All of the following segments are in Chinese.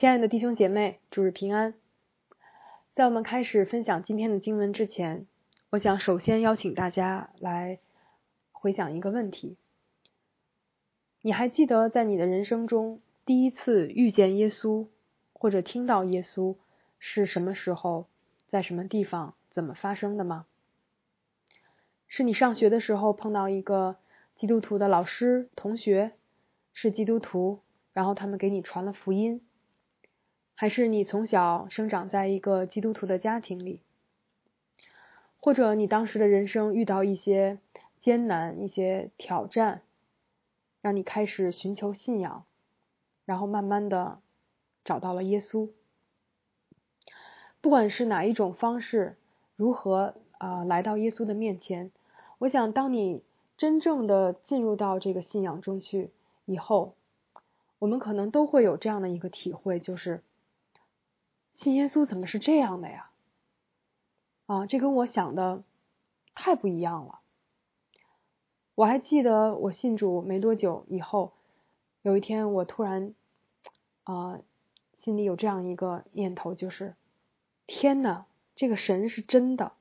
亲爱的弟兄姐妹，主日平安。在我们开始分享今天的经文之前，我想首先邀请大家来回想一个问题：你还记得在你的人生中第一次遇见耶稣，或者听到耶稣是什么时候、在什么地方、怎么发生的吗？是你上学的时候碰到一个基督徒的老师、同学，是基督徒，然后他们给你传了福音？还是你从小生长在一个基督徒的家庭里，或者你当时的人生遇到一些艰难、一些挑战，让你开始寻求信仰，然后慢慢的找到了耶稣。不管是哪一种方式，如何啊来到耶稣的面前，我想当你真正的进入到这个信仰中去以后，我们可能都会有这样的一个体会，就是。信耶稣怎么是这样的呀？啊，这跟我想的太不一样了。我还记得我信主没多久以后，有一天我突然啊，心里有这样一个念头，就是天呐，这个神是真的，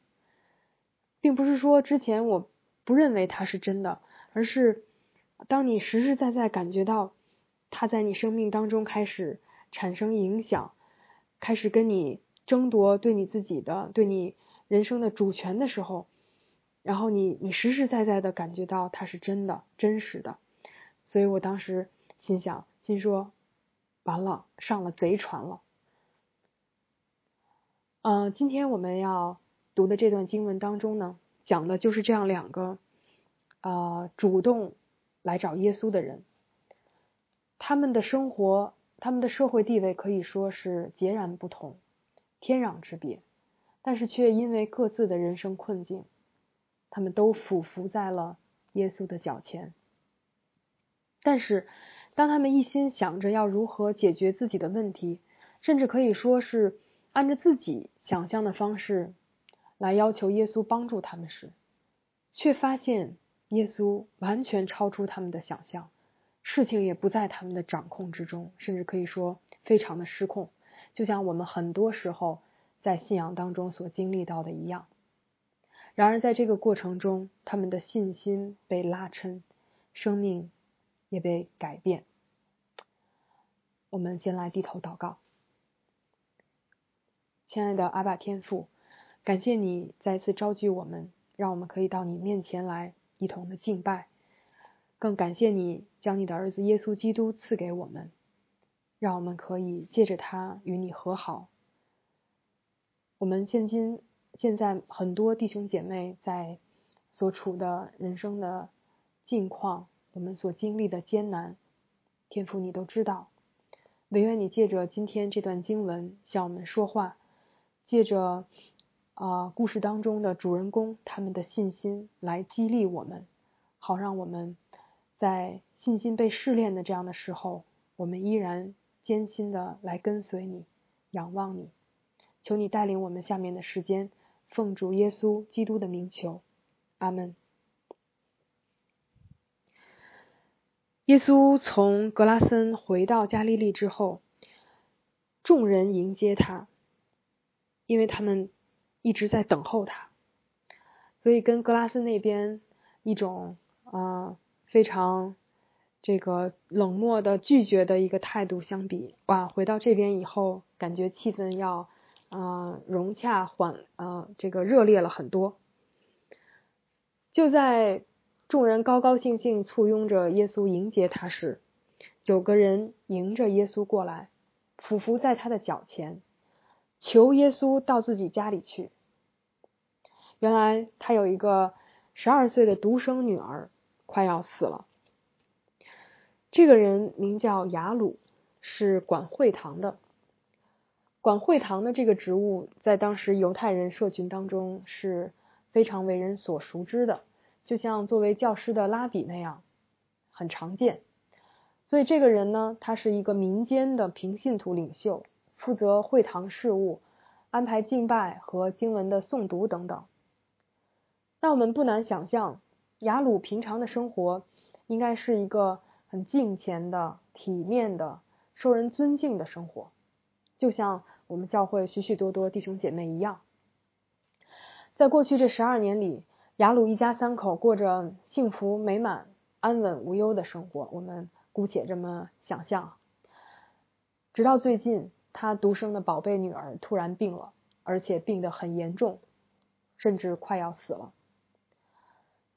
并不是说之前我不认为他是真的，而是当你实实在在感觉到他在你生命当中开始产生影响。开始跟你争夺对你自己的、对你人生的主权的时候，然后你你实实在在的感觉到它是真的、真实的，所以我当时心想，心说，完了，上了贼船了。嗯，今天我们要读的这段经文当中呢，讲的就是这样两个，呃，主动来找耶稣的人，他们的生活。他们的社会地位可以说是截然不同，天壤之别，但是却因为各自的人生困境，他们都俯伏在了耶稣的脚前。但是，当他们一心想着要如何解决自己的问题，甚至可以说是按照自己想象的方式来要求耶稣帮助他们时，却发现耶稣完全超出他们的想象。事情也不在他们的掌控之中，甚至可以说非常的失控，就像我们很多时候在信仰当中所经历到的一样。然而，在这个过程中，他们的信心被拉伸，生命也被改变。我们先来低头祷告，亲爱的阿爸天父，感谢你再次召集我们，让我们可以到你面前来一同的敬拜。更感谢你将你的儿子耶稣基督赐给我们，让我们可以借着他与你和好。我们现今现在很多弟兄姐妹在所处的人生的境况，我们所经历的艰难，天父你都知道。唯愿你借着今天这段经文向我们说话，借着啊故事当中的主人公他们的信心来激励我们，好让我们。在信心被试炼的这样的时候，我们依然艰辛的来跟随你，仰望你，求你带领我们下面的时间，奉主耶稣基督的名求，阿门。耶稣从格拉森回到加利利之后，众人迎接他，因为他们一直在等候他，所以跟格拉森那边一种啊。非常这个冷漠的拒绝的一个态度相比，哇，回到这边以后，感觉气氛要啊融洽缓啊这个热烈了很多。就在众人高高兴兴簇拥着耶稣迎接他时，有个人迎着耶稣过来，俯伏在他的脚前，求耶稣到自己家里去。原来他有一个十二岁的独生女儿。快要死了。这个人名叫雅鲁，是管会堂的。管会堂的这个职务，在当时犹太人社群当中是非常为人所熟知的，就像作为教师的拉比那样，很常见。所以这个人呢，他是一个民间的平信徒领袖，负责会堂事务，安排敬拜和经文的诵读等等。那我们不难想象。雅鲁平常的生活应该是一个很敬虔的、体面的、受人尊敬的生活。就像我们教会许许多多弟兄姐妹一样。在过去这十二年里，雅鲁一家三口过着幸福美满、安稳无忧的生活，我们姑且这么想象。直到最近，他独生的宝贝女儿突然病了，而且病得很严重，甚至快要死了。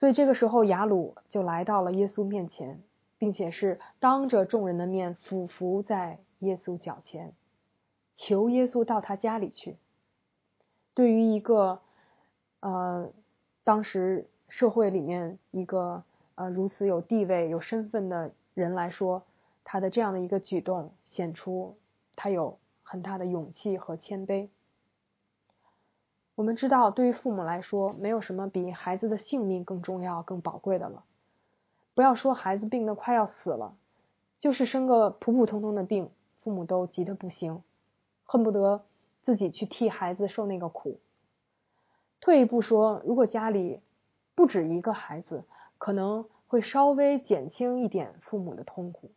所以这个时候，雅鲁就来到了耶稣面前，并且是当着众人的面俯伏在耶稣脚前，求耶稣到他家里去。对于一个呃当时社会里面一个呃如此有地位、有身份的人来说，他的这样的一个举动，显出他有很大的勇气和谦卑。我们知道，对于父母来说，没有什么比孩子的性命更重要、更宝贵的了。不要说孩子病得快要死了，就是生个普普通通的病，父母都急得不行，恨不得自己去替孩子受那个苦。退一步说，如果家里不止一个孩子，可能会稍微减轻一点父母的痛苦。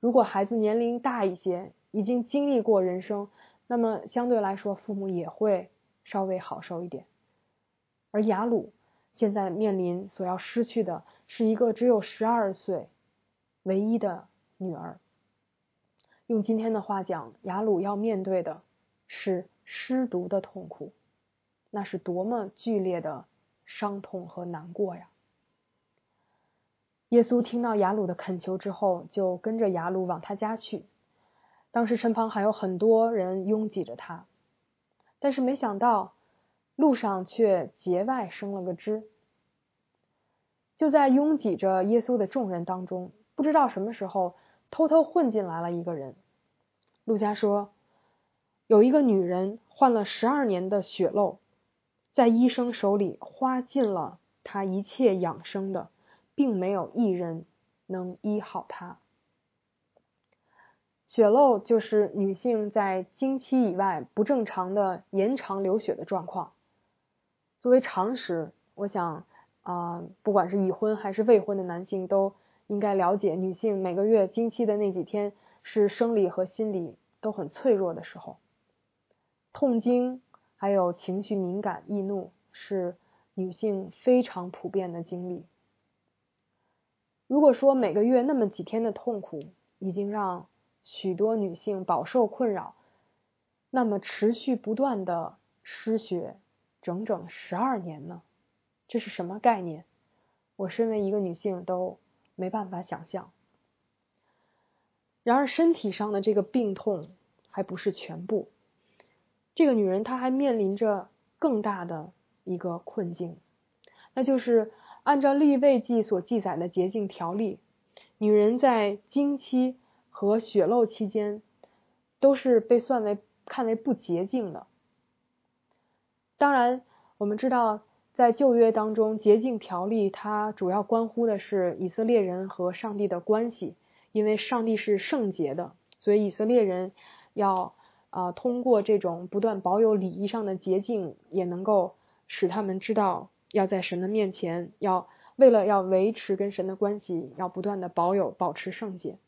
如果孩子年龄大一些，已经经历过人生，那么相对来说，父母也会。稍微好受一点，而雅鲁现在面临所要失去的是一个只有十二岁唯一的女儿。用今天的话讲，雅鲁要面对的是失独的痛苦，那是多么剧烈的伤痛和难过呀！耶稣听到雅鲁的恳求之后，就跟着雅鲁往他家去。当时身旁还有很多人拥挤着他。但是没想到，路上却节外生了个枝。就在拥挤着耶稣的众人当中，不知道什么时候偷偷混进来了一个人。路加说，有一个女人患了十二年的血漏，在医生手里花尽了她一切养生的，并没有一人能医好她。血漏就是女性在经期以外不正常的延长流血的状况。作为常识，我想啊，不管是已婚还是未婚的男性都应该了解，女性每个月经期的那几天是生理和心理都很脆弱的时候。痛经还有情绪敏感、易怒是女性非常普遍的经历。如果说每个月那么几天的痛苦已经让许多女性饱受困扰，那么持续不断的失血整整十二年呢？这是什么概念？我身为一个女性都没办法想象。然而身体上的这个病痛还不是全部，这个女人她还面临着更大的一个困境，那就是按照立位记所记载的洁净条例，女人在经期。和血漏期间，都是被算为看为不洁净的。当然，我们知道，在旧约当中，洁净条例它主要关乎的是以色列人和上帝的关系，因为上帝是圣洁的，所以以色列人要啊通过这种不断保有礼仪上的洁净，也能够使他们知道要在神的面前，要为了要维持跟神的关系，要不断的保有保持圣洁。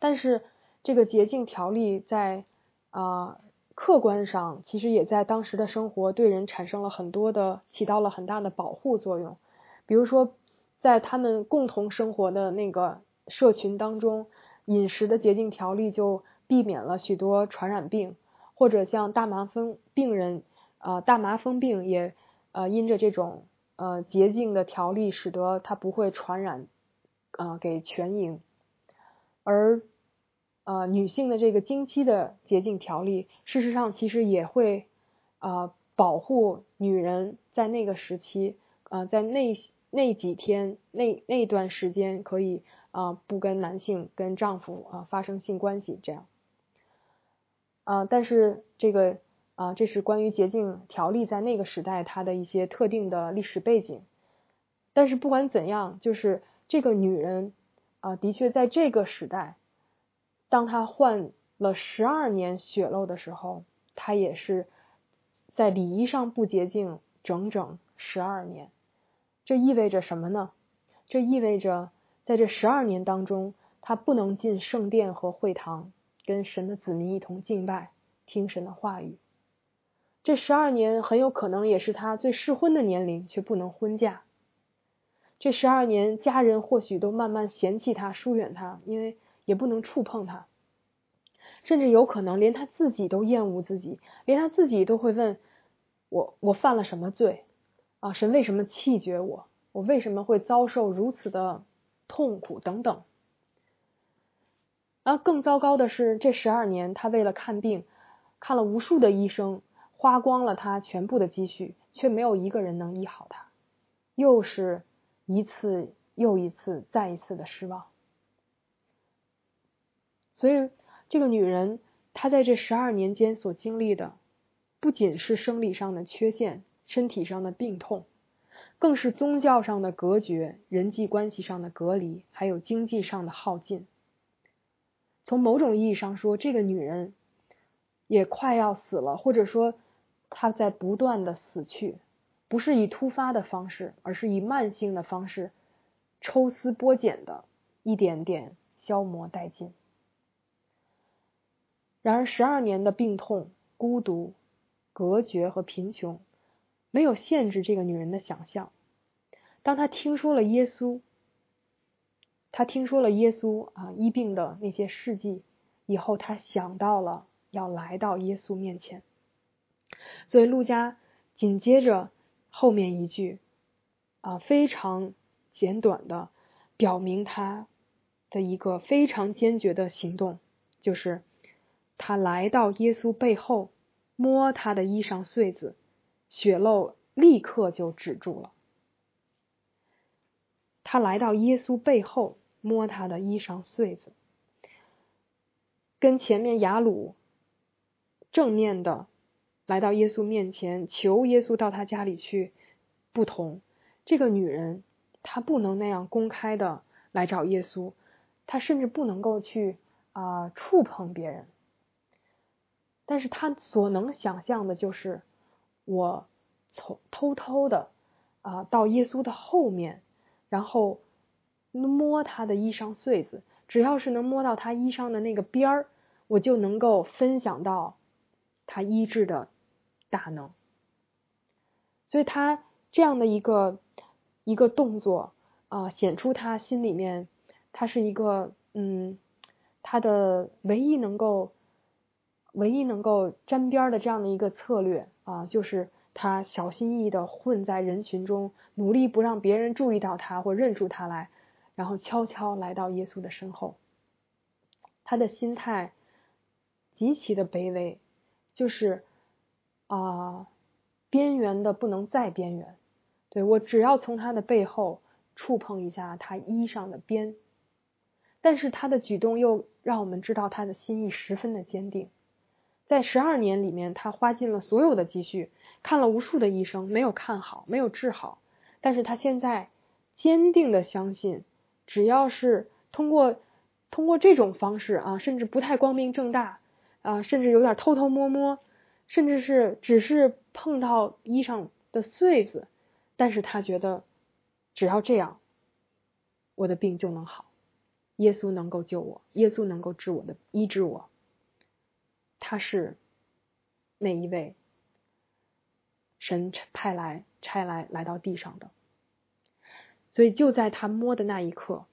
但是，这个洁净条例在啊客观上，其实也在当时的生活对人产生了很多的，起到了很大的保护作用。比如说，在他们共同生活的那个社群当中，饮食的洁净条例就避免了许多传染病，或者像大麻风病人，呃，大麻风病也呃因着这种呃洁净的条例，使得它不会传染啊给全营。而，呃，女性的这个经期的洁净条例，事实上其实也会，呃，保护女人在那个时期，呃，在那那几天那那段时间可以啊不跟男性跟丈夫啊发生性关系这样，啊，但是这个啊这是关于洁净条例在那个时代它的一些特定的历史背景，但是不管怎样，就是这个女人。啊，的确，在这个时代，当他患了十二年血漏的时候，他也是在礼仪上不洁净整整十二年。这意味着什么呢？这意味着在这十二年当中，他不能进圣殿和会堂跟神的子民一同敬拜，听神的话语。这十二年很有可能也是他最适婚的年龄，却不能婚嫁。这十二年，家人或许都慢慢嫌弃他、疏远他，因为也不能触碰他，甚至有可能连他自己都厌恶自己，连他自己都会问：我我犯了什么罪？啊，神为什么弃绝我？我为什么会遭受如此的痛苦？等等。而更糟糕的是，这十二年，他为了看病，看了无数的医生。花光了他全部的积蓄，却没有一个人能医好他，又是一次又一次、再一次的失望。所以，这个女人她在这十二年间所经历的，不仅是生理上的缺陷、身体上的病痛，更是宗教上的隔绝、人际关系上的隔离，还有经济上的耗尽。从某种意义上说，这个女人也快要死了，或者说。她在不断的死去，不是以突发的方式，而是以慢性的方式，抽丝剥茧的，一点点消磨殆尽。然而，十二年的病痛、孤独、隔绝和贫穷，没有限制这个女人的想象。当她听说了耶稣，她听说了耶稣啊医病的那些事迹以后，她想到了要来到耶稣面前。所以，陆家紧接着后面一句啊，非常简短的表明他的一个非常坚决的行动，就是他来到耶稣背后摸他的衣裳穗子，血漏立刻就止住了。他来到耶稣背后摸他的衣裳穗子，跟前面雅鲁正面的。来到耶稣面前，求耶稣到他家里去。不同，这个女人她不能那样公开的来找耶稣，她甚至不能够去啊触碰别人。但是她所能想象的就是，我从偷偷的啊到耶稣的后面，然后摸他的衣裳穗子，只要是能摸到他衣裳的那个边儿，我就能够分享到他医治的。大能，所以他这样的一个一个动作啊，显出他心里面，他是一个嗯，他的唯一能够唯一能够沾边的这样的一个策略啊，就是他小心翼翼的混在人群中，努力不让别人注意到他或认出他来，然后悄悄来到耶稣的身后。他的心态极其的卑微，就是。啊，边缘的不能再边缘，对我只要从他的背后触碰一下他衣裳的边，但是他的举动又让我们知道他的心意十分的坚定。在十二年里面，他花尽了所有的积蓄，看了无数的医生，没有看好，没有治好，但是他现在坚定的相信，只要是通过通过这种方式啊，甚至不太光明正大啊，甚至有点偷偷摸摸。甚至是只是碰到衣裳的穗子，但是他觉得只要这样，我的病就能好，耶稣能够救我，耶稣能够治我的医治我。他是那一位神派来差来来到地上的，所以就在他摸的那一刻，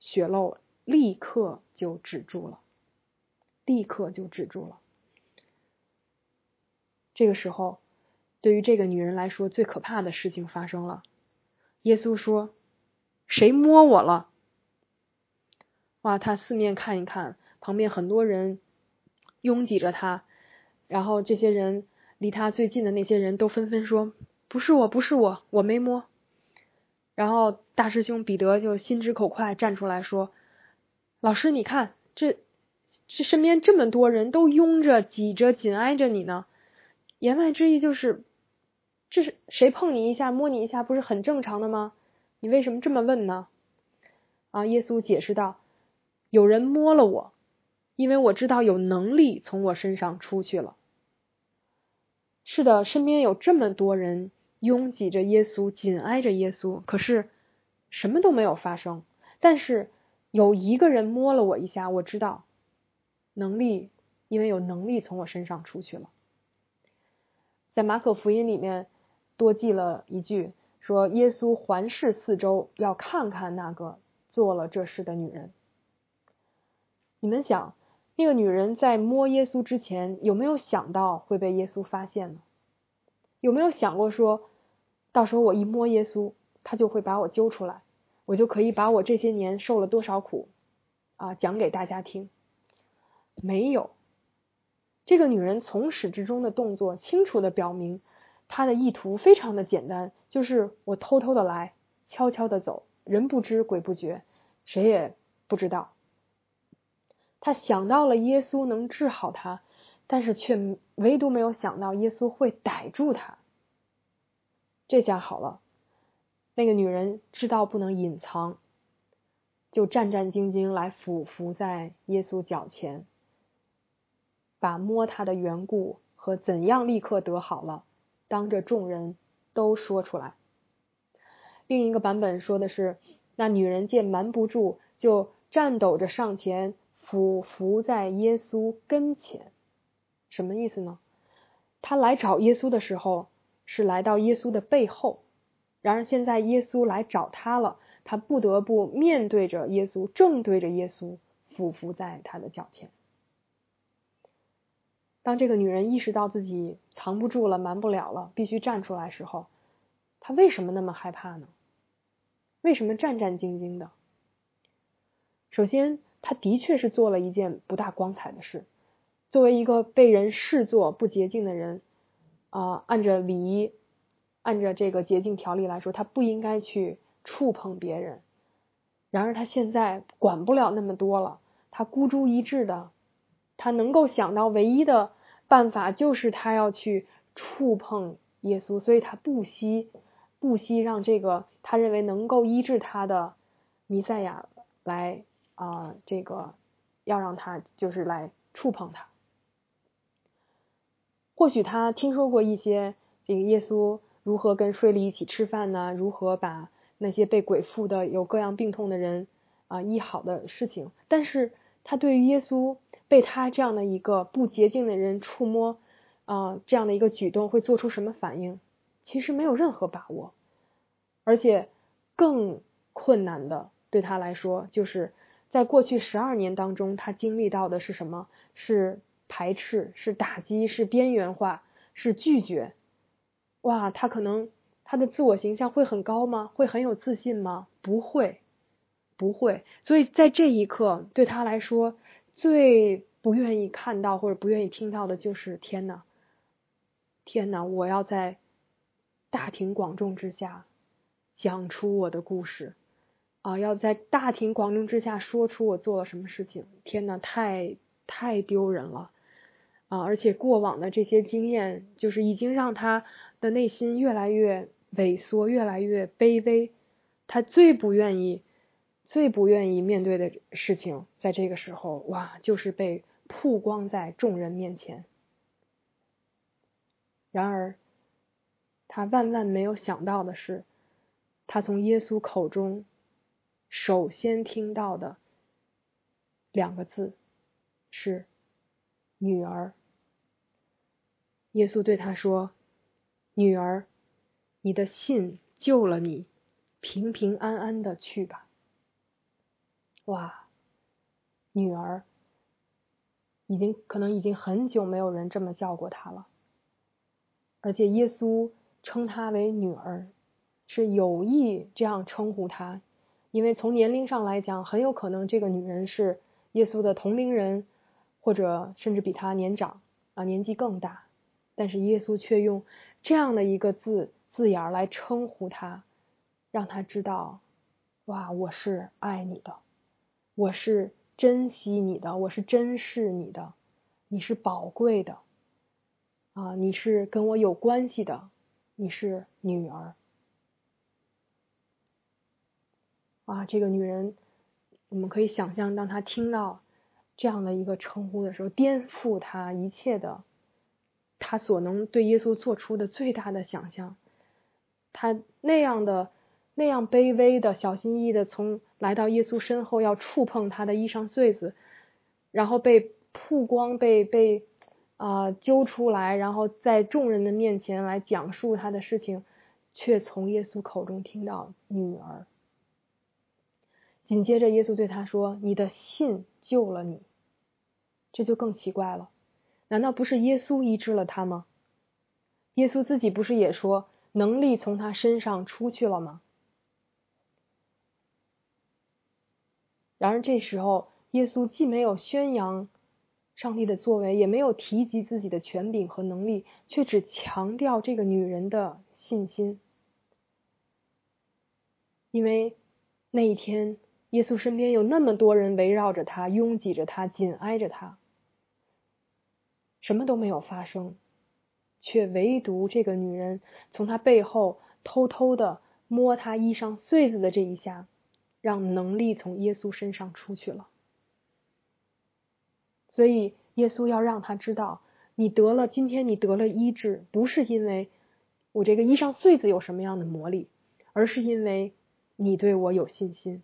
血漏立刻就止住了，立刻就止住了。这个时候，对于这个女人来说，最可怕的事情发生了。耶稣说：“谁摸我了？”哇！他四面看一看，旁边很多人拥挤着他，然后这些人离他最近的那些人都纷纷说：“不是我，不是我，我没摸。”然后大师兄彼得就心直口快站出来说：“老师，你看，这这身边这么多人都拥着、挤着、紧挨着你呢。”言外之意就是，这是谁碰你一下、摸你一下，不是很正常的吗？你为什么这么问呢？啊，耶稣解释道：“有人摸了我，因为我知道有能力从我身上出去了。”是的，身边有这么多人拥挤着耶稣，紧挨着耶稣，可是什么都没有发生。但是有一个人摸了我一下，我知道能力，因为有能力从我身上出去了。在马可福音里面多记了一句，说耶稣环视四周，要看看那个做了这事的女人。你们想，那个女人在摸耶稣之前，有没有想到会被耶稣发现呢？有没有想过说，到时候我一摸耶稣，他就会把我揪出来，我就可以把我这些年受了多少苦啊讲给大家听？没有。这个女人从始至终的动作，清楚的表明她的意图非常的简单，就是我偷偷的来，悄悄的走，人不知鬼不觉，谁也不知道。她想到了耶稣能治好她，但是却唯独没有想到耶稣会逮住她。这下好了，那个女人知道不能隐藏，就战战兢兢来俯伏在耶稣脚前。把摸他的缘故和怎样立刻得好了，当着众人都说出来。另一个版本说的是，那女人见瞒不住，就颤抖着上前俯伏在耶稣跟前。什么意思呢？她来找耶稣的时候是来到耶稣的背后，然而现在耶稣来找她了，她不得不面对着耶稣，正对着耶稣俯伏在他的脚前。当这个女人意识到自己藏不住了、瞒不了了，必须站出来时候，她为什么那么害怕呢？为什么战战兢兢的？首先，她的确是做了一件不大光彩的事。作为一个被人视作不洁净的人，啊，按着礼仪、按着这个洁净条例来说，她不应该去触碰别人。然而，她现在管不了那么多了，她孤注一掷的。他能够想到唯一的办法就是他要去触碰耶稣，所以他不惜不惜让这个他认为能够医治他的弥赛亚来啊，这个要让他就是来触碰他。或许他听说过一些这个耶稣如何跟税吏一起吃饭呢？如何把那些被鬼附的有各样病痛的人啊医好的事情，但是他对于耶稣。被他这样的一个不洁净的人触摸，啊，这样的一个举动会做出什么反应？其实没有任何把握，而且更困难的对他来说，就是在过去十二年当中，他经历到的是什么？是排斥，是打击，是边缘化，是拒绝。哇，他可能他的自我形象会很高吗？会很有自信吗？不会，不会。所以在这一刻，对他来说。最不愿意看到或者不愿意听到的就是天哪，天哪！我要在大庭广众之下讲出我的故事啊，要在大庭广众之下说出我做了什么事情。天哪，太太丢人了啊！而且过往的这些经验，就是已经让他的内心越来越萎缩，越来越卑微。他最不愿意。最不愿意面对的事情，在这个时候，哇，就是被曝光在众人面前。然而，他万万没有想到的是，他从耶稣口中首先听到的两个字是“女儿”。耶稣对他说：“女儿，你的信救了你，平平安安的去吧。”哇，女儿，已经可能已经很久没有人这么叫过她了，而且耶稣称她为女儿，是有意这样称呼她，因为从年龄上来讲，很有可能这个女人是耶稣的同龄人，或者甚至比他年长啊，年纪更大，但是耶稣却用这样的一个字字眼来称呼她，让她知道，哇，我是爱你的。我是珍惜你的，我是珍视你的，你是宝贵的，啊，你是跟我有关系的，你是女儿，啊，这个女人，我们可以想象，当她听到这样的一个称呼的时候，颠覆她一切的，她所能对耶稣做出的最大的想象，她那样的。那样卑微的、小心翼翼的从来到耶稣身后要触碰他的衣裳穗子，然后被曝光、被被啊揪出来，然后在众人的面前来讲述他的事情，却从耶稣口中听到女儿。紧接着，耶稣对他说：“你的信救了你。”这就更奇怪了，难道不是耶稣医治了他吗？耶稣自己不是也说能力从他身上出去了吗？然而这时候，耶稣既没有宣扬上帝的作为，也没有提及自己的权柄和能力，却只强调这个女人的信心，因为那一天。耶稣身边有那么多人围绕着他，拥挤着他，紧挨着他，什么都没有发生，却唯独这个女人从他背后偷偷的摸他衣裳穗子的这一下，让能力从耶稣身上出去了。所以耶稣要让他知道，你得了今天你得了医治，不是因为我这个衣裳穗子有什么样的魔力，而是因为你对我有信心。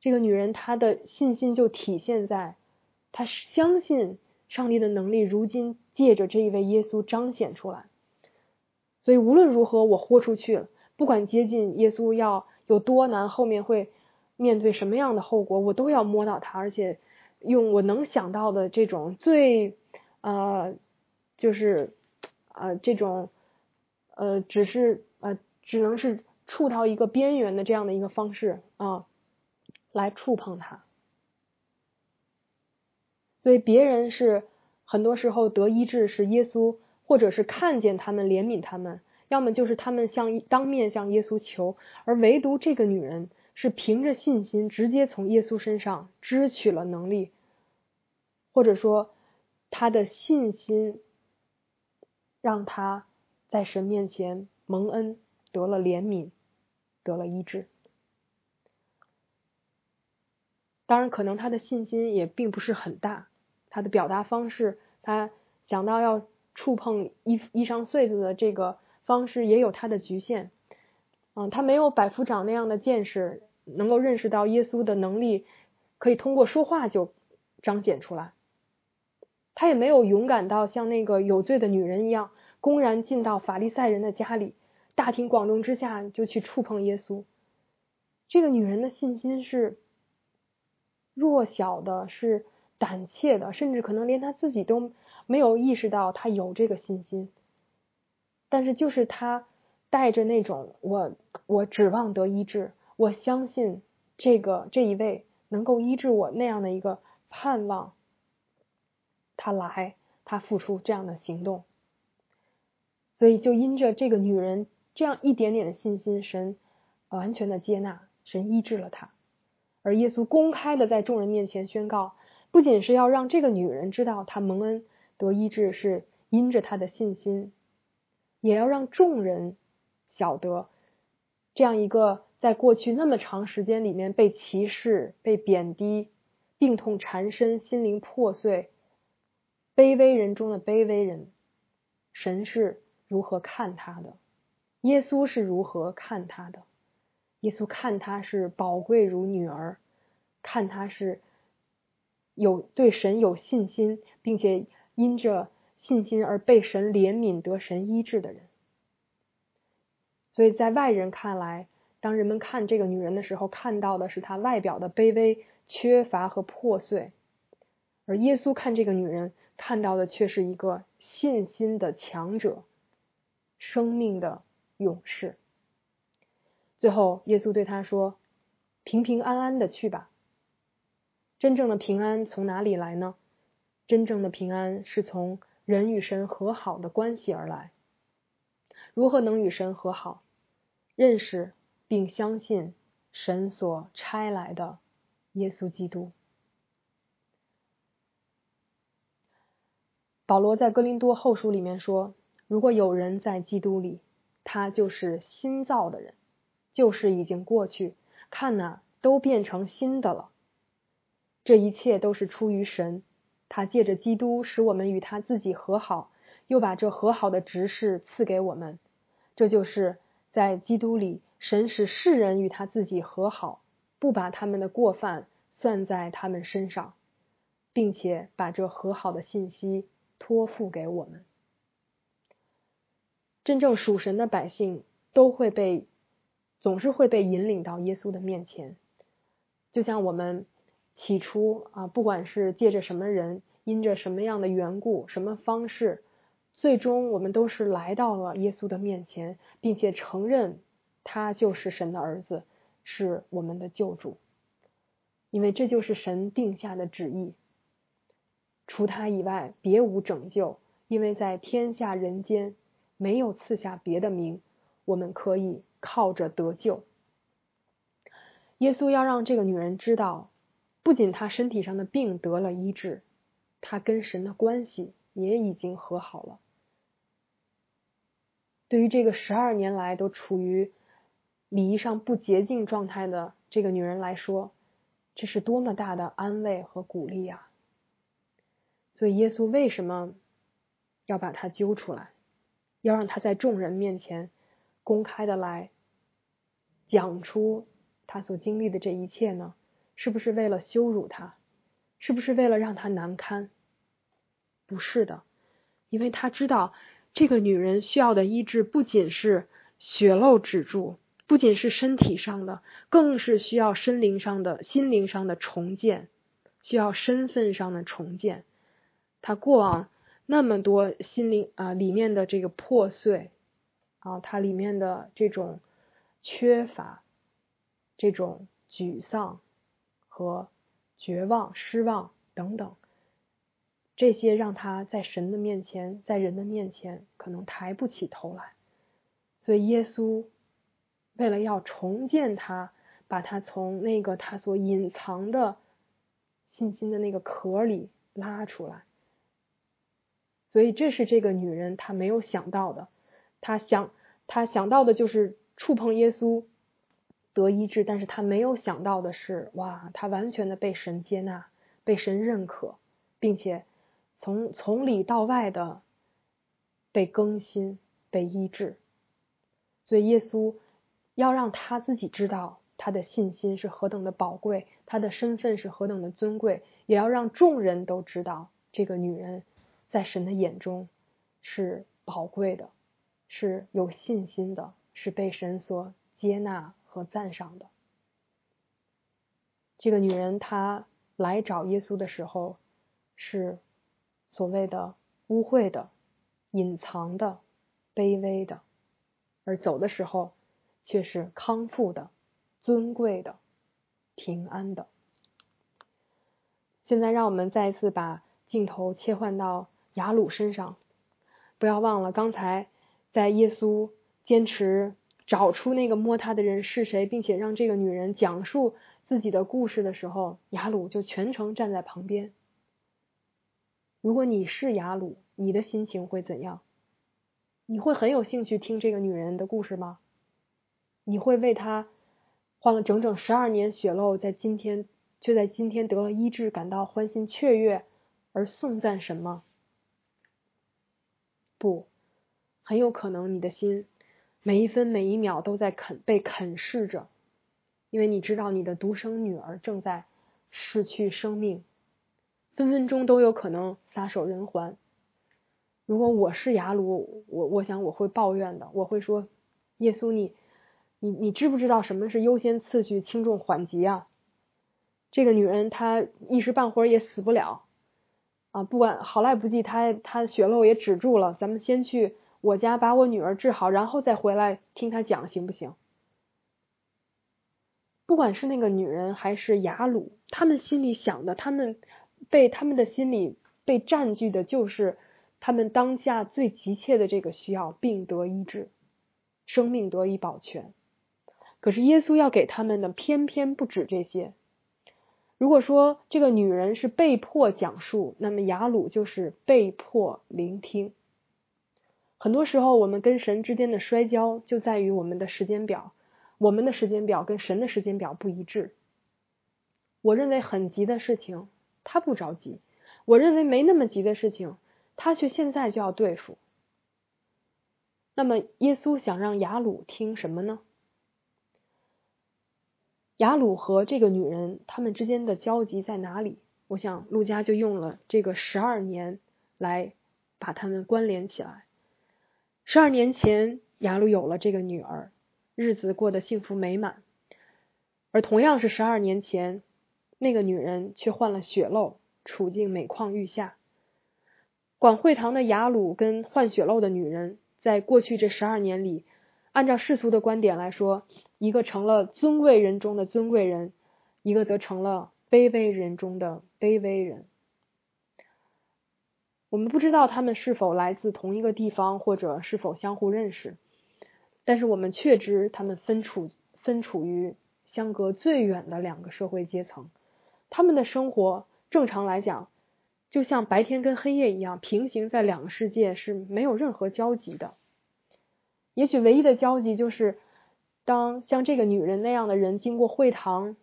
这个女人，她的信心就体现在，她相信上帝的能力，如今借着这一位耶稣彰显出来。所以无论如何，我豁出去了，不管接近耶稣要有多难，后面会面对什么样的后果，我都要摸到它，而且用我能想到的这种最呃，就是呃这种呃，只是呃，只能是触到一个边缘的这样的一个方式啊。来触碰它，所以别人是很多时候得医治是耶稣，或者是看见他们怜悯他们，要么就是他们向当面向耶稣求，而唯独这个女人是凭着信心直接从耶稣身上支取了能力，或者说她的信心让她在神面前蒙恩得了怜悯，得了医治。当然，可能他的信心也并不是很大，他的表达方式，他讲到要触碰衣衣裳穗子的这个方式也有他的局限。嗯，他没有百夫长那样的见识，能够认识到耶稣的能力可以通过说话就彰显出来。他也没有勇敢到像那个有罪的女人一样，公然进到法利赛人的家里，大庭广众之下就去触碰耶稣。这个女人的信心是。弱小的是胆怯的，甚至可能连他自己都没有意识到他有这个信心。但是，就是他带着那种我我指望得医治，我相信这个这一位能够医治我那样的一个盼望，他来，他付出这样的行动。所以，就因着这个女人这样一点点的信心，神完全的接纳，神医治了他。而耶稣公开的在众人面前宣告，不仅是要让这个女人知道她蒙恩得医治是因着她的信心，也要让众人晓得，这样一个在过去那么长时间里面被歧视、被贬低、病痛缠身、心灵破碎、卑微人中的卑微人，神是如何看他的，耶稣是如何看他的。耶稣看他是宝贵如女儿，看他是有对神有信心，并且因着信心而被神怜悯得神医治的人。所以在外人看来，当人们看这个女人的时候，看到的是她外表的卑微、缺乏和破碎；而耶稣看这个女人，看到的却是一个信心的强者，生命的勇士。最后，耶稣对他说：“平平安安的去吧。”真正的平安从哪里来呢？真正的平安是从人与神和好的关系而来。如何能与神和好？认识并相信神所差来的耶稣基督。保罗在哥林多后书里面说：“如果有人在基督里，他就是新造的人。”旧事已经过去，看呐，都变成新的了。这一切都是出于神，他借着基督使我们与他自己和好，又把这和好的执事赐给我们。这就是在基督里，神使世人与他自己和好，不把他们的过犯算在他们身上，并且把这和好的信息托付给我们。真正属神的百姓都会被，总是会被引领到耶稣的面前，就像我们起初啊，不管是借着什么人，因着什么样的缘故，什么方式，最终我们都是来到了耶稣的面前，并且承认他就是神的儿子，是我们的救主，因为这就是神定下的旨意，除他以外别无拯救，因为在天下人间。没有赐下别的名，我们可以靠着得救。耶稣要让这个女人知道，不仅她身体上的病得了医治，她跟神的关系也已经和好了。对于这个十二年来都处于礼仪上不洁净状态的这个女人来说，这是多么大的安慰和鼓励啊！所以耶稣为什么要把她揪出来？要让他在众人面前公开的来讲出他所经历的这一切呢？是不是为了羞辱他？是不是为了让他难堪？不是的，因为他知道这个女人需要的医治不仅是血漏止住，不仅是身体上的，更是需要身灵上的、心灵上的重建，需要身份上的重建。他过往。那么多心灵啊里面的这个破碎啊，它里面的这种缺乏、这种沮丧和绝望、失望等等，这些让他在神的面前，在人的面前可能抬不起头来。所以耶稣为了要重建他，把他从那个他所隐藏的信心的那个壳里拉出来。所以这是这个女人她没有想到的，她想她想到的就是触碰耶稣得医治，但是他没有想到的是，哇，他完全的被神接纳，被神认可，并且从从里到外的被更新、被医治。所以耶稣要让他自己知道他的信心是何等的宝贵，他的身份是何等的尊贵，也要让众人都知道这个女人。在神的眼中是宝贵的，是有信心的，是被神所接纳和赞赏的。这个女人她来找耶稣的时候是所谓的污秽的、隐藏的、卑微的，而走的时候却是康复的、尊贵的、平安的。现在让我们再一次把镜头切换到。雅鲁身上，不要忘了刚才在耶稣坚持找出那个摸他的人是谁，并且让这个女人讲述自己的故事的时候，雅鲁就全程站在旁边。如果你是雅鲁，你的心情会怎样？你会很有兴趣听这个女人的故事吗？你会为她患了整整十二年血漏，在今天却在今天得了医治，感到欢欣雀跃而颂赞什么？不，很有可能你的心每一分每一秒都在啃被啃噬着，因为你知道你的独生女儿正在失去生命，分分钟都有可能撒手人寰。如果我是雅鲁，我我想我会抱怨的，我会说：耶稣，你你你知不知道什么是优先次序、轻重缓急啊？这个女人她一时半会儿也死不了。啊，不管好赖不济，她她血漏也止住了。咱们先去我家把我女儿治好，然后再回来听他讲，行不行？不管是那个女人还是雅鲁，他们心里想的，他们被他们的心里被占据的，就是他们当下最急切的这个需要，病得医治，生命得以保全。可是耶稣要给他们的，偏偏不止这些。如果说这个女人是被迫讲述，那么雅鲁就是被迫聆听。很多时候，我们跟神之间的摔跤就在于我们的时间表，我们的时间表跟神的时间表不一致。我认为很急的事情，他不着急；我认为没那么急的事情，他却现在就要对付。那么，耶稣想让雅鲁听什么呢？雅鲁和这个女人，他们之间的交集在哪里？我想陆家就用了这个十二年来把他们关联起来。十二年前，雅鲁有了这个女儿，日子过得幸福美满。而同样是十二年前，那个女人却患了血漏，处境每况愈下。管会堂的雅鲁跟患血漏的女人，在过去这十二年里，按照世俗的观点来说，一个成了尊贵人中的尊贵人，一个则成了卑微人中的卑微人。我们不知道他们是否来自同一个地方，或者是否相互认识，但是我们确知他们分处分处于相隔最远的两个社会阶层。他们的生活正常来讲，就像白天跟黑夜一样，平行在两个世界是没有任何交集的。也许唯一的交集就是，当像这个女人那样的人经过会堂，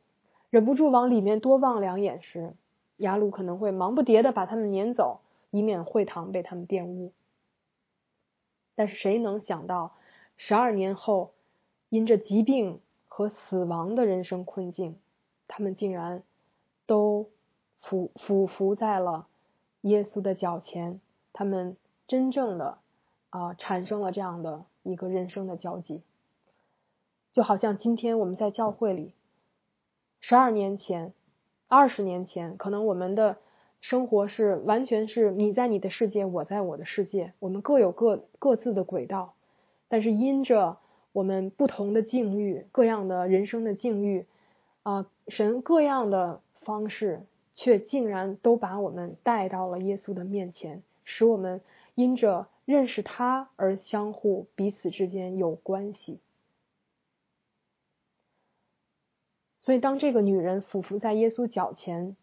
忍不住往里面多望两眼时，雅鲁可能会忙不迭的把他们撵走。以免会堂被他们玷污。但是谁能想到，十二年后，因着疾病和死亡的人生困境，他们竟然都俯俯伏在了耶稣的脚前，他们真正的啊产生了这样的一个人生的交集，就好像今天我们在教会里，十二年前、二十年前，可能我们的。生活是完全是你在你的世界，我在我的世界，我们各有各各自的轨道，但是因着我们不同的境遇，各样的人生的境遇，啊，神各样的方式，却竟然都把我们带到了耶稣的面前，使我们因着认识他而相互彼此之间有关系。所以，当这个女人俯伏在耶稣脚前。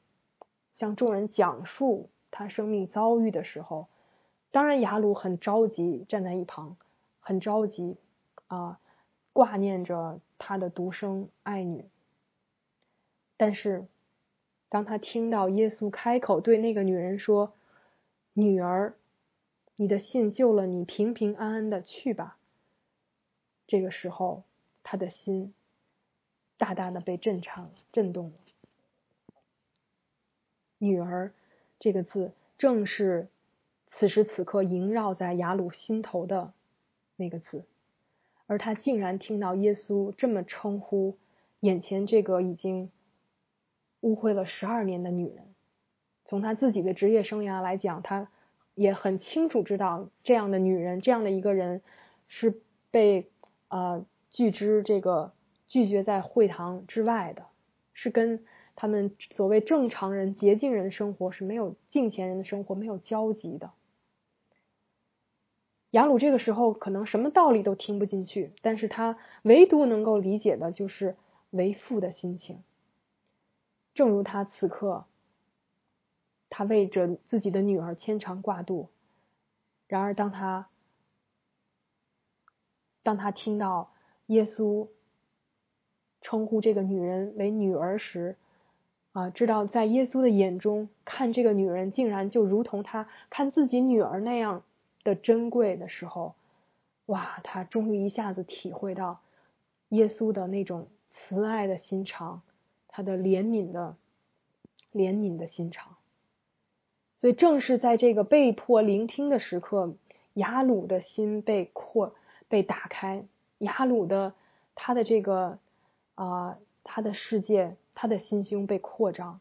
向众人讲述他生命遭遇的时候，当然雅鲁很着急，站在一旁，很着急啊，挂念着他的独生爱女。但是，当他听到耶稣开口对那个女人说：“女儿，你的信救了你，平平安安的去吧。”这个时候，他的心大大的被震颤，震动了。女儿这个字，正是此时此刻萦绕在雅鲁心头的那个字，而他竟然听到耶稣这么称呼眼前这个已经误会了十二年的女人。从他自己的职业生涯来讲，他也很清楚知道，这样的女人，这样的一个人，是被呃拒之这个拒绝在会堂之外的，是跟。他们所谓正常人、洁净人的生活是没有敬虔人的生活没有交集的。雅鲁这个时候可能什么道理都听不进去，但是他唯独能够理解的就是为父的心情。正如他此刻，他为着自己的女儿牵肠挂肚。然而，当他当他听到耶稣称呼这个女人为女儿时，啊，知道在耶稣的眼中看这个女人，竟然就如同他看自己女儿那样的珍贵的时候，哇，他终于一下子体会到耶稣的那种慈爱的心肠，他的怜悯的怜悯的心肠。所以正是在这个被迫聆听的时刻，雅鲁的心被扩被打开，雅鲁的他的这个啊，他的世界。他的心胸被扩张，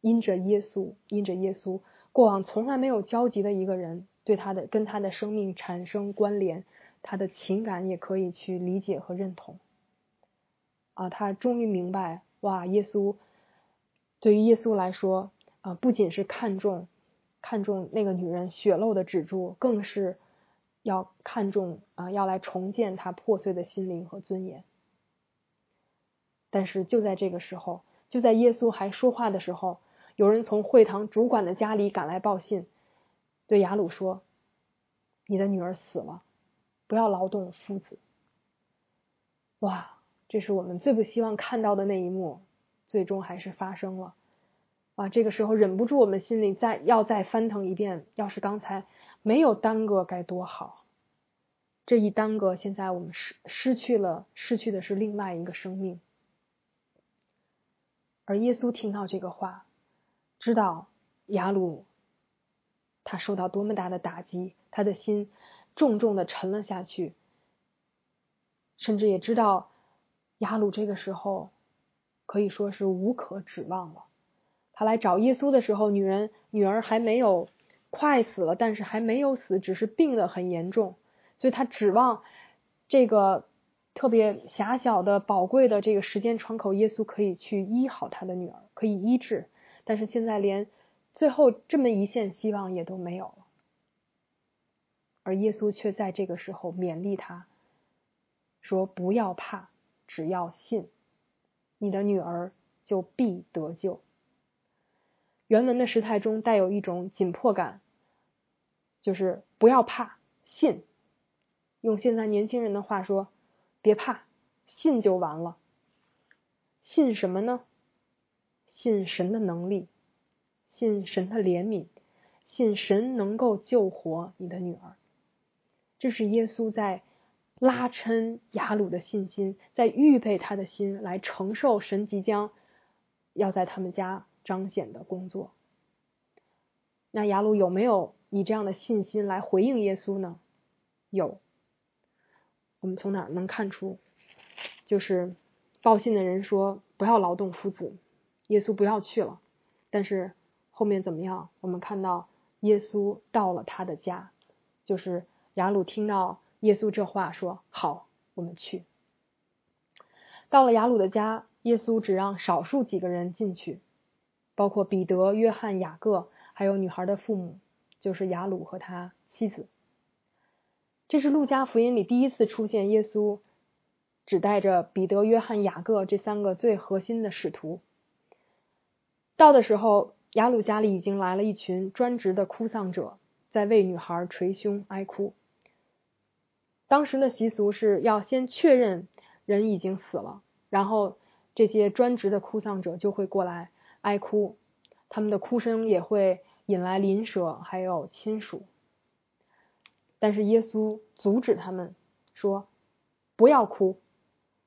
因着耶稣，因着耶稣，过往从来没有交集的一个人，对他的跟他的生命产生关联，他的情感也可以去理解和认同。啊，他终于明白，哇，耶稣对于耶稣来说，啊，不仅是看重看重那个女人血漏的止住，更是要看重啊，要来重建他破碎的心灵和尊严。但是就在这个时候，就在耶稣还说话的时候，有人从会堂主管的家里赶来报信，对雅鲁说：“你的女儿死了，不要劳动夫子。”哇，这是我们最不希望看到的那一幕，最终还是发生了。啊，这个时候忍不住我们心里再要再翻腾一遍，要是刚才没有耽搁该多好。这一耽搁，现在我们失失去了，失去的是另外一个生命。而耶稣听到这个话，知道雅鲁他受到多么大的打击，他的心重重的沉了下去，甚至也知道雅鲁这个时候可以说是无可指望了。他来找耶稣的时候，女人女儿还没有快死了，但是还没有死，只是病得很严重，所以他指望这个特别狭小的、宝贵的这个时间窗口，耶稣可以去医好他的女儿，可以医治。但是现在连最后这么一线希望也都没有了，而耶稣却在这个时候勉励他说：“不要怕，只要信，你的女儿就必得救。”原文的时态中带有一种紧迫感，就是不要怕，信。用现在年轻人的话说，别怕，信就完了。信什么呢？信神的能力，信神的怜悯，信神能够救活你的女儿。这是耶稣在拉抻雅鲁的信心，在预备他的心来承受神即将要在他们家。彰显的工作。那雅鲁有没有以这样的信心来回应耶稣呢？有。我们从哪能看出？就是报信的人说不要劳动夫子，耶稣不要去了。但是后面怎么样？我们看到耶稣到了他的家，就是雅鲁听到耶稣这话说好，我们去。到了雅鲁的家，耶稣只让少数几个人进去。包括彼得、约翰、雅各，还有女孩的父母，就是雅鲁和他妻子。这是路加福音里第一次出现耶稣只带着彼得、约翰、雅各这三个最核心的使徒。到的时候，雅鲁家里已经来了一群专职的哭丧者，在为女孩捶胸哀哭。当时的习俗是要先确认人已经死了，然后这些专职的哭丧者就会过来。哀哭，他们的哭声也会引来邻舍还有亲属。但是耶稣阻止他们说：“不要哭，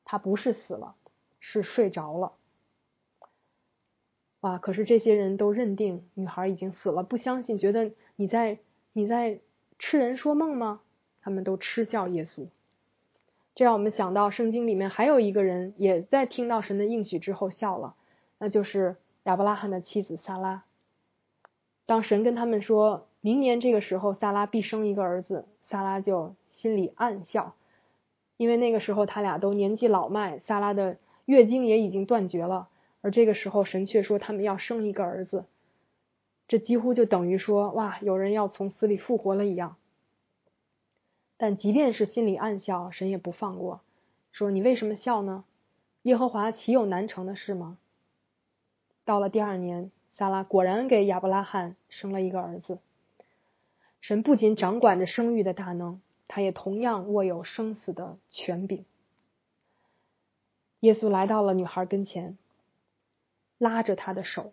他不是死了，是睡着了。”哇！可是这些人都认定女孩已经死了，不相信，觉得你在你在痴人说梦吗？他们都嗤笑耶稣。这让我们想到圣经里面还有一个人也在听到神的应许之后笑了，那就是。亚伯拉罕的妻子萨拉，当神跟他们说明年这个时候萨拉必生一个儿子，萨拉就心里暗笑，因为那个时候他俩都年纪老迈，萨拉的月经也已经断绝了，而这个时候神却说他们要生一个儿子，这几乎就等于说哇，有人要从死里复活了一样。但即便是心里暗笑，神也不放过，说你为什么笑呢？耶和华岂有难成的事吗？到了第二年，萨拉果然给亚伯拉罕生了一个儿子。神不仅掌管着生育的大能，他也同样握有生死的权柄。耶稣来到了女孩跟前，拉着她的手，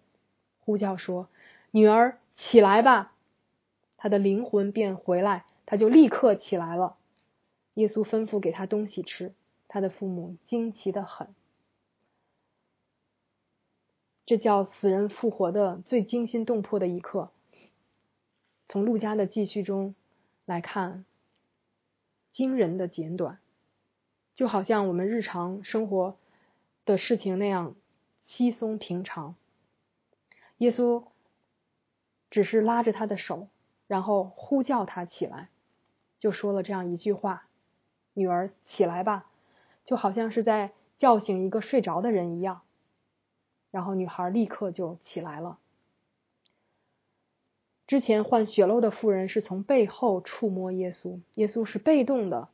呼叫说：“女儿，起来吧！”她的灵魂便回来，她就立刻起来了。耶稣吩咐给她东西吃，她的父母惊奇的很。这叫死人复活的最惊心动魄的一刻。从陆家的记叙中来看，惊人的简短，就好像我们日常生活的事情那样稀松平常。耶稣只是拉着他的手，然后呼叫他起来，就说了这样一句话：“女儿，起来吧。”就好像是在叫醒一个睡着的人一样。然后女孩立刻就起来了。之前患血漏的妇人是从背后触摸耶稣，耶稣是被动的，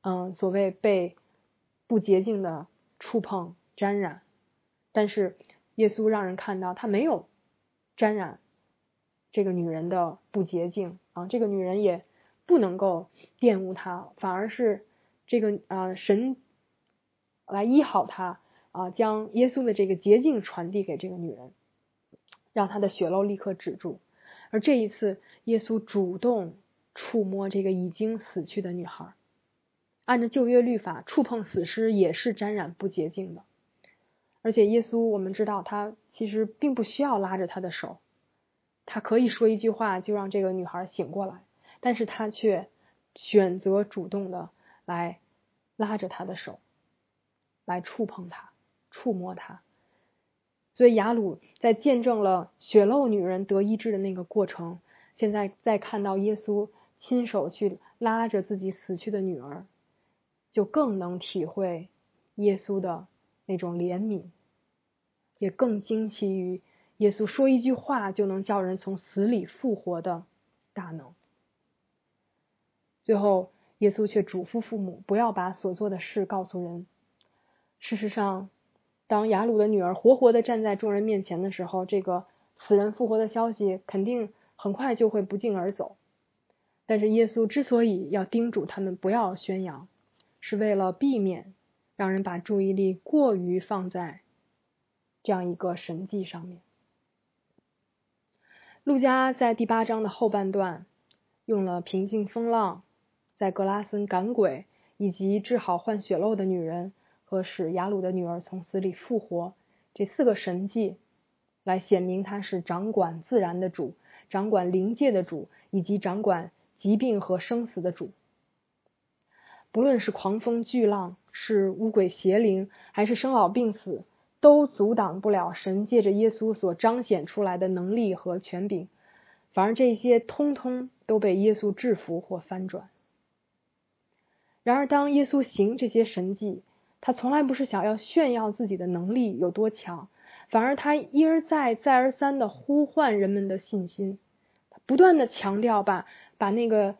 嗯，所谓被不洁净的触碰沾染，但是耶稣让人看到他没有沾染这个女人的不洁净啊，这个女人也不能够玷污他，反而是这个啊神来医好他。啊，将耶稣的这个洁净传递给这个女人，让她的血漏立刻止住。而这一次，耶稣主动触摸这个已经死去的女孩。按照旧约律法，触碰死尸也是沾染不洁净的。而且耶稣我们知道他其实并不需要拉着他的手，他可以说一句话就让这个女孩醒过来，但是他却选择主动的来拉着她的手，来触碰她，触摸她。所以雅鲁在见证了血漏女人得医治的那个过程，现在再看到耶稣亲手去拉着自己死去的女儿，就更能体会耶稣的那种怜悯，也更惊奇于耶稣说一句话就能叫人从死里复活的大能。最后，耶稣却嘱咐父母不要把所做的事告诉人。事实上。当雅鲁的女儿活活的站在众人面前的时候，这个死人复活的消息肯定很快就会不胫而走。但是耶稣之所以要叮嘱他们不要宣扬，是为了避免让人把注意力过于放在这样一个神迹上面。路加在第八章的后半段用了平静风浪、在格拉森赶鬼以及治好患血漏的女人。和使雅鲁的女儿从死里复活这四个神迹，来显明他是掌管自然的主，掌管灵界的主，以及掌管疾病和生死的主。不论是狂风巨浪，是乌鬼邪灵，还是生老病死，都阻挡不了神借着耶稣所彰显出来的能力和权柄。反而这些通通都被耶稣制服或翻转。然而，当耶稣行这些神迹，他从来不是想要炫耀自己的能力有多强，反而他一而再、再而三的呼唤人们的信心，他不断的强调把把那个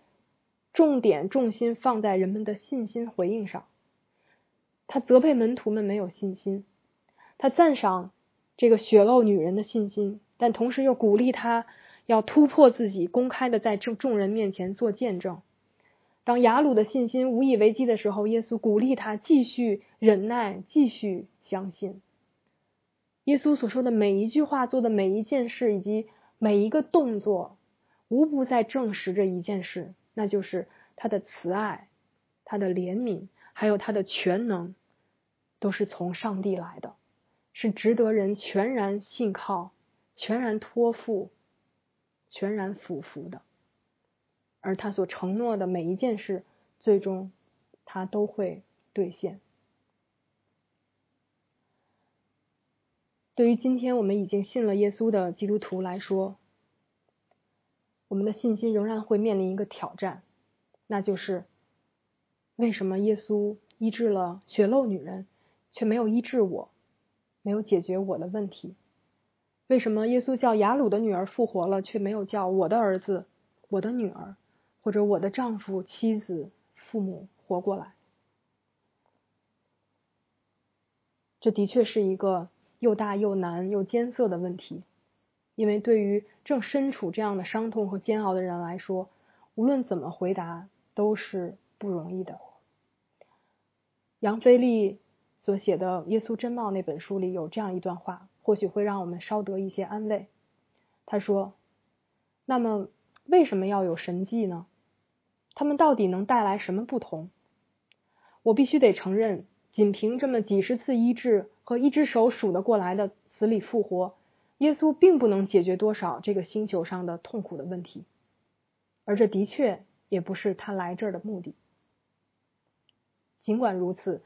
重点重心放在人们的信心回应上。他责备门徒们没有信心，他赞赏这个血漏女人的信心，但同时又鼓励他要突破自己，公开的在众众人面前做见证。当雅鲁的信心无以为继的时候，耶稣鼓励他继续忍耐，继续相信。耶稣所说的每一句话、做的每一件事以及每一个动作，无不在证实着一件事，那就是他的慈爱、他的怜悯，还有他的全能，都是从上帝来的，是值得人全然信靠、全然托付、全然俯服的。而他所承诺的每一件事，最终他都会兑现。对于今天我们已经信了耶稣的基督徒来说，我们的信心仍然会面临一个挑战，那就是为什么耶稣医治了血漏女人，却没有医治我，没有解决我的问题？为什么耶稣叫雅鲁的女儿复活了，却没有叫我的儿子、我的女儿？或者我的丈夫、妻子、父母活过来，这的确是一个又大又难又艰涩的问题。因为对于正身处这样的伤痛和煎熬的人来说，无论怎么回答都是不容易的。杨飞利所写的《耶稣真貌》那本书里有这样一段话，或许会让我们稍得一些安慰。他说：“那么，为什么要有神迹呢？”他们到底能带来什么不同？我必须得承认，仅凭这么几十次医治和一只手数得过来的死里复活，耶稣并不能解决多少这个星球上的痛苦的问题，而这的确也不是他来这儿的目的。尽管如此，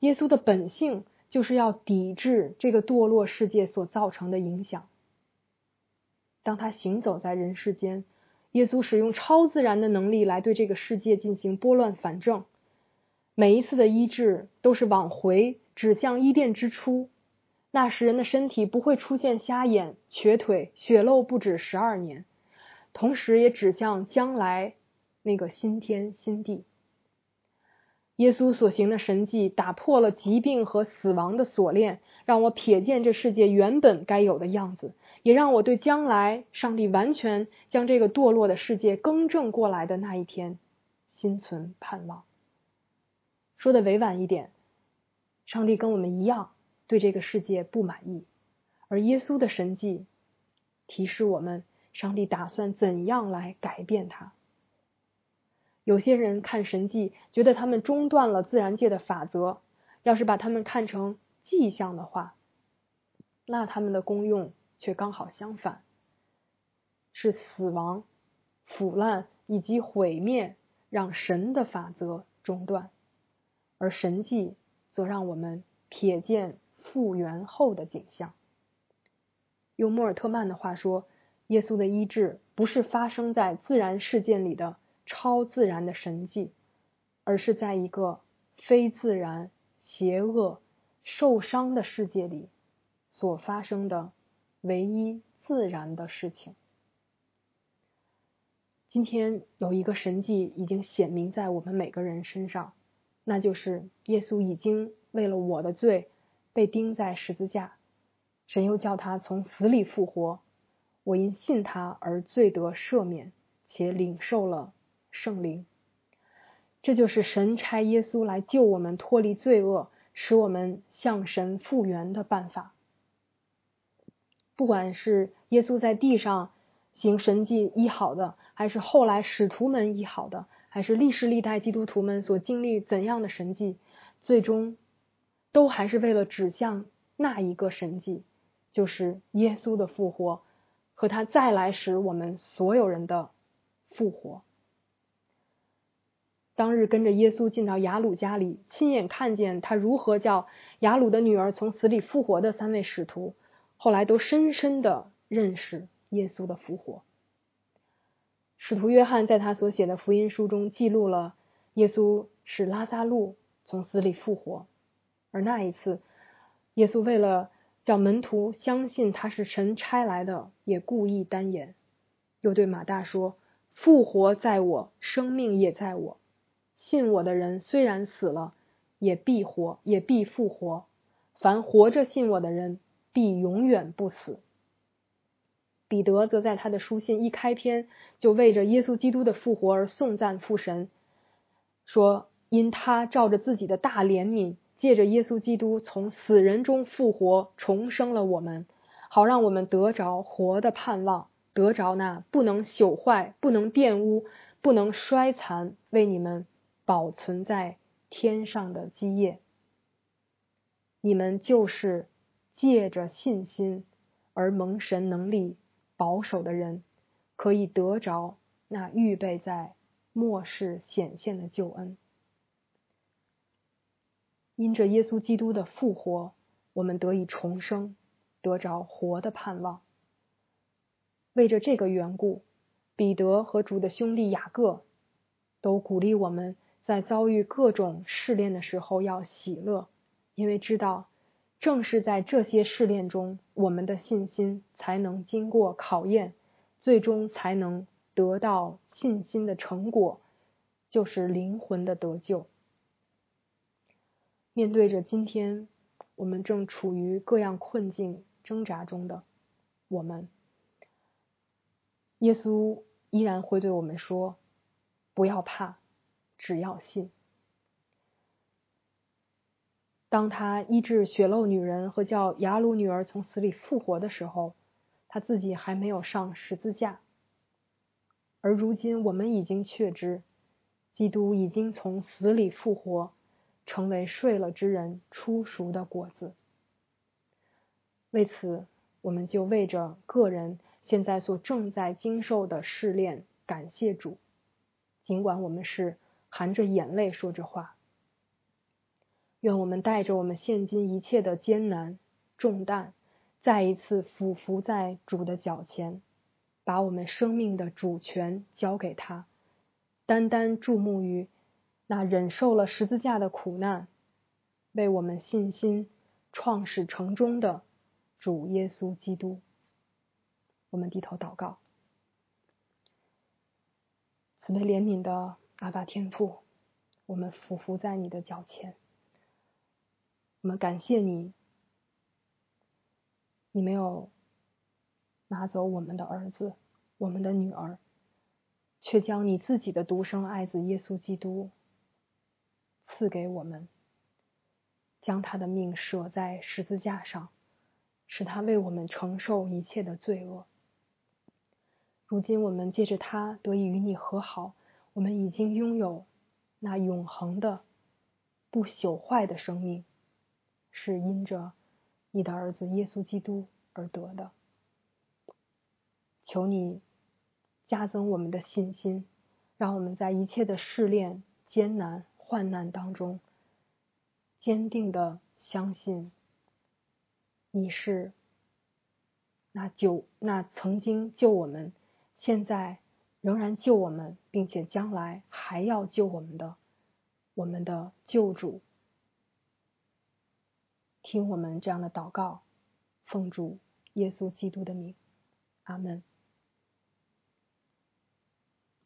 耶稣的本性就是要抵制这个堕落世界所造成的影响。当他行走在人世间。耶稣使用超自然的能力来对这个世界进行拨乱反正，每一次的医治都是往回指向伊甸之初，那时人的身体不会出现瞎眼、瘸腿、血漏不止十二年，同时也指向将来那个新天新地。耶稣所行的神迹打破了疾病和死亡的锁链，让我瞥见这世界原本该有的样子。也让我对将来上帝完全将这个堕落的世界更正过来的那一天心存盼望。说的委婉一点，上帝跟我们一样对这个世界不满意，而耶稣的神迹提示我们，上帝打算怎样来改变它。有些人看神迹，觉得他们中断了自然界的法则，要是把他们看成迹象的话，那他们的功用却刚好相反，是死亡、腐烂以及毁灭，让神的法则中断，而神迹则让我们瞥见复原后的景象。用莫尔特曼的话说，耶稣的医治不是发生在自然事件里的超自然的神迹，而是在一个非自然、邪恶、受伤的世界里所发生的唯一自然的事情。今天有一个神迹已经显明在我们每个人身上，那就是耶稣已经为了我的罪被钉在十字架。神又叫他从死里复活，我因信他而罪得赦免，且领受了圣灵。这就是神差耶稣来救我们脱离罪恶，使我们向神复原的办法。不管是耶稣在地上行神迹医好的，还是后来使徒们医好的，还是历世历代基督徒们所经历怎样的神迹，最终都还是为了指向那一个神迹。就是耶稣的复活和他再来时，我们所有人的复活。当日跟着耶稣进到雅鲁家里，亲眼看见他如何叫雅鲁的女儿从死里复活的三位使徒，后来都深深的认识耶稣的复活。使徒约翰在他所写的福音书中记录了耶稣使拉萨路从死里复活，而那一次，耶稣为了。叫门徒相信他是神差来的，也故意单言，又对马大说：“复活在我，生命也在我。信我的人虽然死了，也必活，也必复活。凡活着信我的人，必永远不死。”彼得则在他的书信一开篇就为着耶稣基督的复活而颂赞父神，说：“因他照着自己的大怜悯。”借着耶稣基督从死人中复活，重生了我们，好让我们得着活的盼望，得着那不能朽坏、不能玷污、不能衰残，为你们保存在天上的基业。你们就是借着信心而蒙神能力保守的人，可以得着那预备在末世显现的救恩。因着耶稣基督的复活，我们得以重生，得着活的盼望。为着这个缘故，彼得和主的兄弟雅各都鼓励我们在遭遇各种试炼的时候要喜乐，因为知道正是在这些试炼中，我们的信心才能经过考验，最终才能得到信心的成果，就是灵魂的得救。面对着今天我们正处于各样困境挣扎中的我们，耶稣依然会对我们说：“不要怕，只要信。”当他医治血漏女人和叫雅鲁女儿从死里复活的时候，他自己还没有上十字架。而如今我们已经确知，基督已经从死里复活。成为睡了之人出熟的果子。为此，我们就为着个人现在所正在经受的试炼感谢主，尽管我们是含着眼泪说着话。愿我们带着我们现今一切的艰难重担，再一次俯伏在主的脚前，把我们生命的主权交给他，单单注目于。那忍受了十字架的苦难，为我们信心创始成终的主耶稣基督，我们低头祷告。慈悲怜悯的阿爸天父，我们俯伏在你的脚前，我们感谢你，你没有拿走我们的儿子，我们的女儿，却将你自己的独生爱子耶稣基督。赐给我们，将他的命舍在十字架上，使他为我们承受一切的罪恶。如今我们借着他得以与你和好，我们已经拥有那永恒的、不朽坏的生命，是因着你的儿子耶稣基督而得的。求你加增我们的信心，让我们在一切的试炼、艰难、患难当中，坚定的相信你是那救、那曾经救我们，现在仍然救我们，并且将来还要救我们的我们的救主。听我们这样的祷告，奉主耶稣基督的名，阿门。